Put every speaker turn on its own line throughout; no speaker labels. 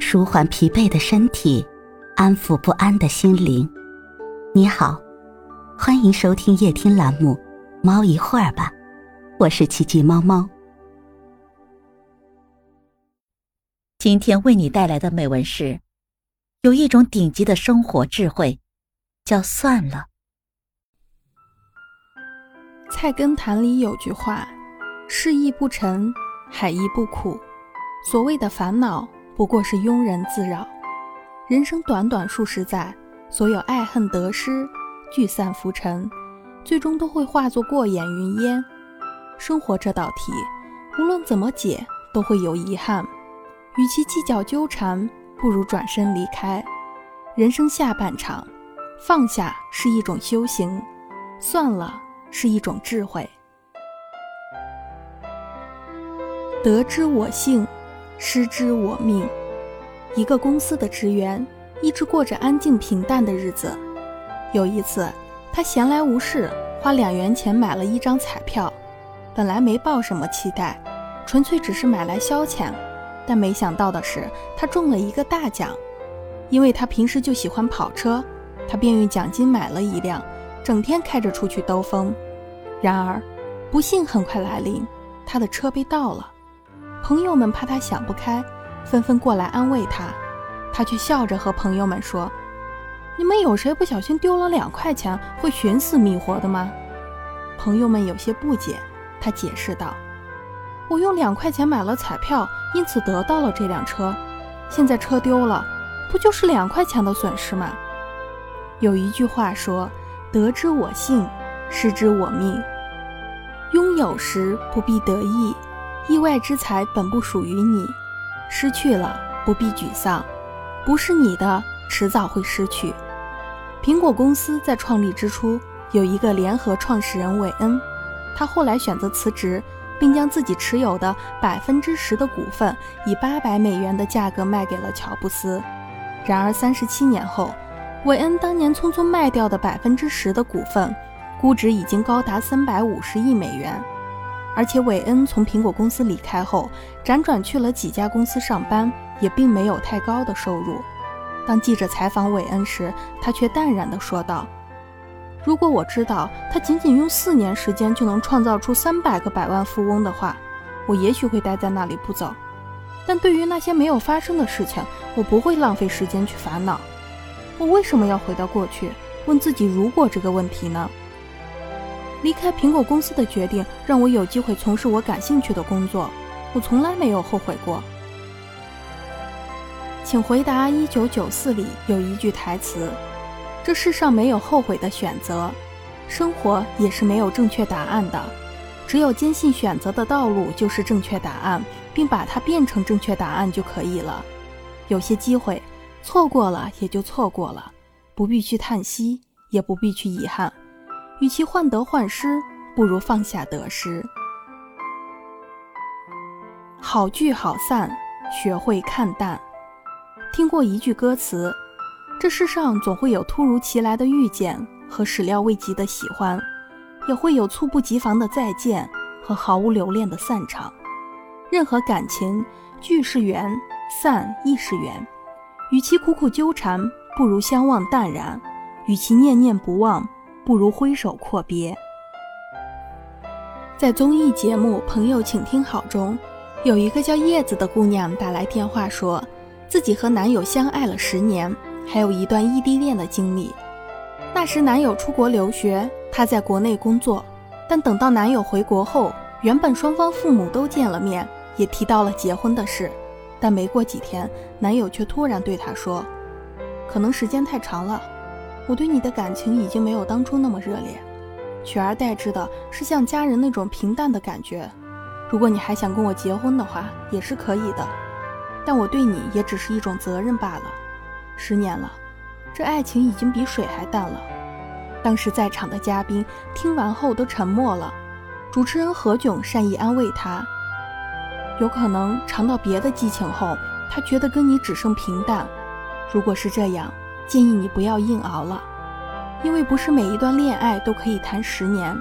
舒缓疲惫的身体，安抚不安的心灵。你好，欢迎收听夜听栏目《猫一会儿吧》，我是奇迹猫猫。今天为你带来的美文是：有一种顶级的生活智慧，叫算了。
菜根谭里有句话：“事意不沉，海亦不苦。”所谓的烦恼，不过是庸人自扰。人生短短数十载，所有爱恨得失聚散浮沉，最终都会化作过眼云烟。生活这道题，无论怎么解，都会有遗憾。与其计较纠缠，不如转身离开。人生下半场，放下是一种修行，算了是一种智慧。得之我幸。失之我命。一个公司的职员一直过着安静平淡的日子。有一次，他闲来无事，花两元钱买了一张彩票。本来没抱什么期待，纯粹只是买来消遣。但没想到的是，他中了一个大奖。因为他平时就喜欢跑车，他便用奖金买了一辆，整天开着出去兜风。然而，不幸很快来临，他的车被盗了。朋友们怕他想不开，纷纷过来安慰他，他却笑着和朋友们说：“你们有谁不小心丢了两块钱会寻死觅活的吗？”朋友们有些不解，他解释道：“我用两块钱买了彩票，因此得到了这辆车。现在车丢了，不就是两块钱的损失吗？”有一句话说：“得之我幸，失之我命。”拥有时不必得意。意外之财本不属于你，失去了不必沮丧，不是你的，迟早会失去。苹果公司在创立之初有一个联合创始人韦恩，他后来选择辞职，并将自己持有的百分之十的股份以八百美元的价格卖给了乔布斯。然而三十七年后，韦恩当年匆匆卖掉的百分之十的股份，估值已经高达三百五十亿美元。而且韦恩从苹果公司离开后，辗转去了几家公司上班，也并没有太高的收入。当记者采访韦恩时，他却淡然地说道：“如果我知道他仅仅用四年时间就能创造出三百个百万富翁的话，我也许会待在那里不走。但对于那些没有发生的事情，我不会浪费时间去烦恼。我为什么要回到过去，问自己‘如果’这个问题呢？”离开苹果公司的决定让我有机会从事我感兴趣的工作，我从来没有后悔过。请回答一九九四里有一句台词：“这世上没有后悔的选择，生活也是没有正确答案的，只有坚信选择的道路就是正确答案，并把它变成正确答案就可以了。有些机会错过了也就错过了，不必去叹息，也不必去遗憾。”与其患得患失，不如放下得失。好聚好散，学会看淡。听过一句歌词：这世上总会有突如其来的遇见和始料未及的喜欢，也会有猝不及防的再见和毫无留恋的散场。任何感情，聚是缘，散亦是缘。与其苦苦纠缠，不如相忘淡然；与其念念不忘。不如挥手阔别。在综艺节目《朋友，请听好》中，有一个叫叶子的姑娘打来电话，说自己和男友相爱了十年，还有一段异地恋的经历。那时男友出国留学，她在国内工作。但等到男友回国后，原本双方父母都见了面，也提到了结婚的事。但没过几天，男友却突然对她说：“可能时间太长了。”我对你的感情已经没有当初那么热烈，取而代之的是像家人那种平淡的感觉。如果你还想跟我结婚的话，也是可以的，但我对你也只是一种责任罢了。十年了，这爱情已经比水还淡了。当时在场的嘉宾听完后都沉默了。主持人何炅善意安慰他：“有可能尝到别的激情后，他觉得跟你只剩平淡。如果是这样。”建议你不要硬熬了，因为不是每一段恋爱都可以谈十年。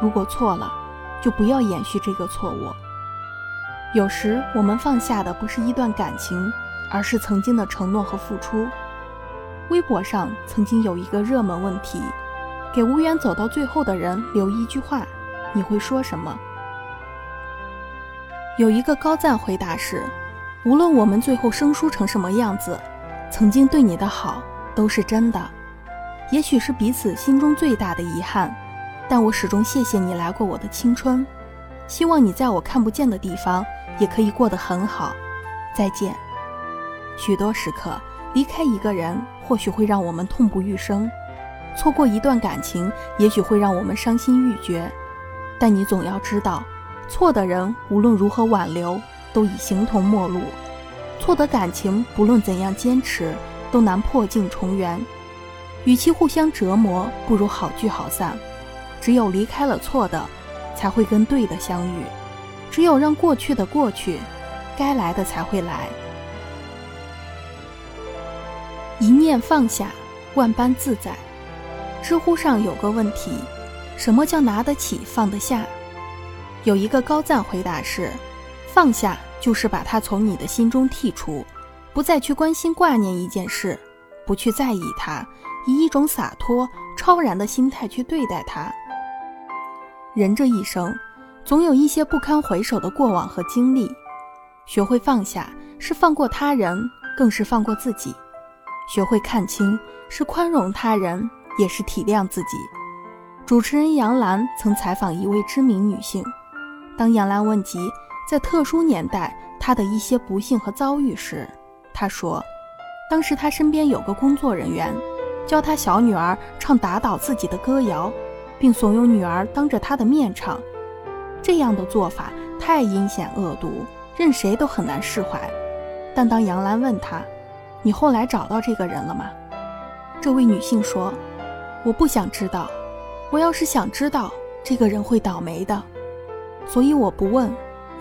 如果错了，就不要延续这个错误。有时我们放下的不是一段感情，而是曾经的承诺和付出。微博上曾经有一个热门问题：给无缘走到最后的人留一句话，你会说什么？有一个高赞回答是：无论我们最后生疏成什么样子，曾经对你的好都是真的。也许是彼此心中最大的遗憾，但我始终谢谢你来过我的青春。希望你在我看不见的地方也可以过得很好。再见。许多时刻，离开一个人或许会让我们痛不欲生，错过一段感情也许会让我们伤心欲绝。但你总要知道，错的人无论如何挽留，都已形同陌路；错的感情不论怎样坚持，都难破镜重圆。与其互相折磨，不如好聚好散。只有离开了错的。才会跟对的相遇，只有让过去的过去，该来的才会来。一念放下，万般自在。知乎上有个问题：什么叫拿得起放得下？有一个高赞回答是：放下就是把它从你的心中剔除，不再去关心挂念一件事，不去在意它，以一种洒脱超然的心态去对待它。人这一生，总有一些不堪回首的过往和经历。学会放下，是放过他人，更是放过自己；学会看清，是宽容他人，也是体谅自己。主持人杨澜曾采访一位知名女性，当杨澜问及在特殊年代她的一些不幸和遭遇时，她说：“当时她身边有个工作人员，教她小女儿唱打倒自己的歌谣。”并怂恿女儿当着他的面唱，这样的做法太阴险恶毒，任谁都很难释怀。但当杨澜问他：“你后来找到这个人了吗？”这位女性说：“我不想知道，我要是想知道，这个人会倒霉的，所以我不问，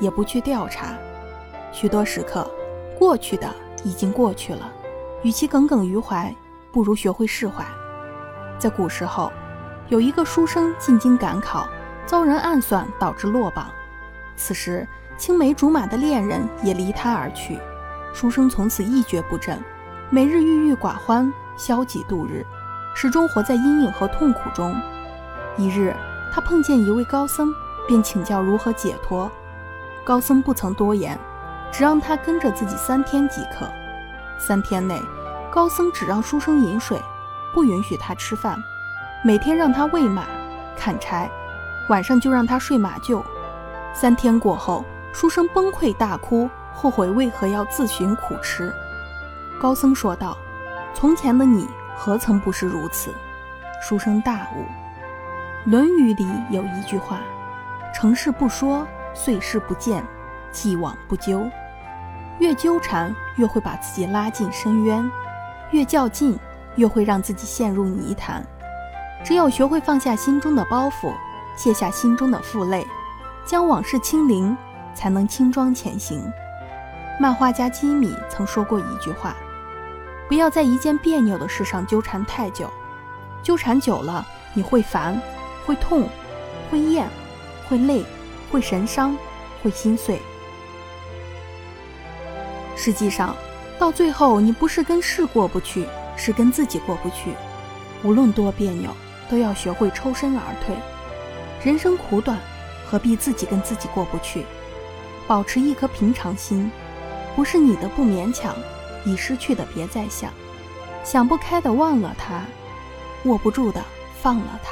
也不去调查。许多时刻，过去的已经过去了，与其耿耿于怀，不如学会释怀。在古时候。”有一个书生进京赶考，遭人暗算，导致落榜。此时，青梅竹马的恋人也离他而去，书生从此一蹶不振，每日郁郁寡欢，消极度日，始终活在阴影和痛苦中。一日，他碰见一位高僧，便请教如何解脱。高僧不曾多言，只让他跟着自己三天即可。三天内，高僧只让书生饮水，不允许他吃饭。每天让他喂马、砍柴，晚上就让他睡马厩。三天过后，书生崩溃大哭，后悔为何要自寻苦吃。高僧说道：“从前的你何曾不是如此？”书生大悟，《论语》里有一句话：“成事不说，碎事不见，既往不咎。”越纠缠，越会把自己拉进深渊；越较劲，越会让自己陷入泥潭。只有学会放下心中的包袱，卸下心中的负累，将往事清零，才能轻装前行。漫画家基米曾说过一句话：“不要在一件别扭的事上纠缠太久，纠缠久了你会烦，会痛，会厌，会累，会神伤，会心碎。实际上，到最后你不是跟事过不去，是跟自己过不去。无论多别扭。”都要学会抽身而退。人生苦短，何必自己跟自己过不去？保持一颗平常心，不是你的不勉强，已失去的别再想，想不开的忘了他，握不住的放了他。